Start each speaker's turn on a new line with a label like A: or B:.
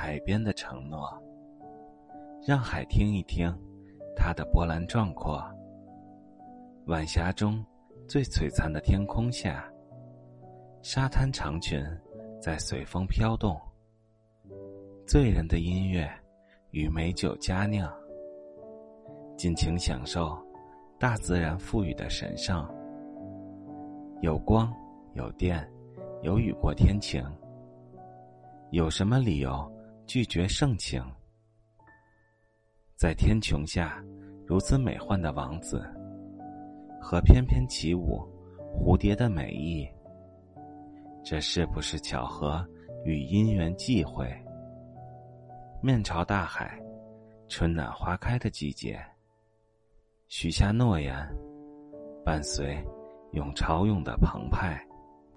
A: 海边的承诺，让海听一听它的波澜壮阔。晚霞中最璀璨的天空下，沙滩长裙在随风飘动。醉人的音乐与美酒佳酿，尽情享受大自然赋予的神圣。有光，有电，有雨过天晴。有什么理由拒绝盛情？在天穹下，如此美幻的王子，和翩翩起舞蝴蝶的美意，这是不是巧合与因缘际会？面朝大海，春暖花开的季节，许下诺言，伴随永潮涌的澎湃。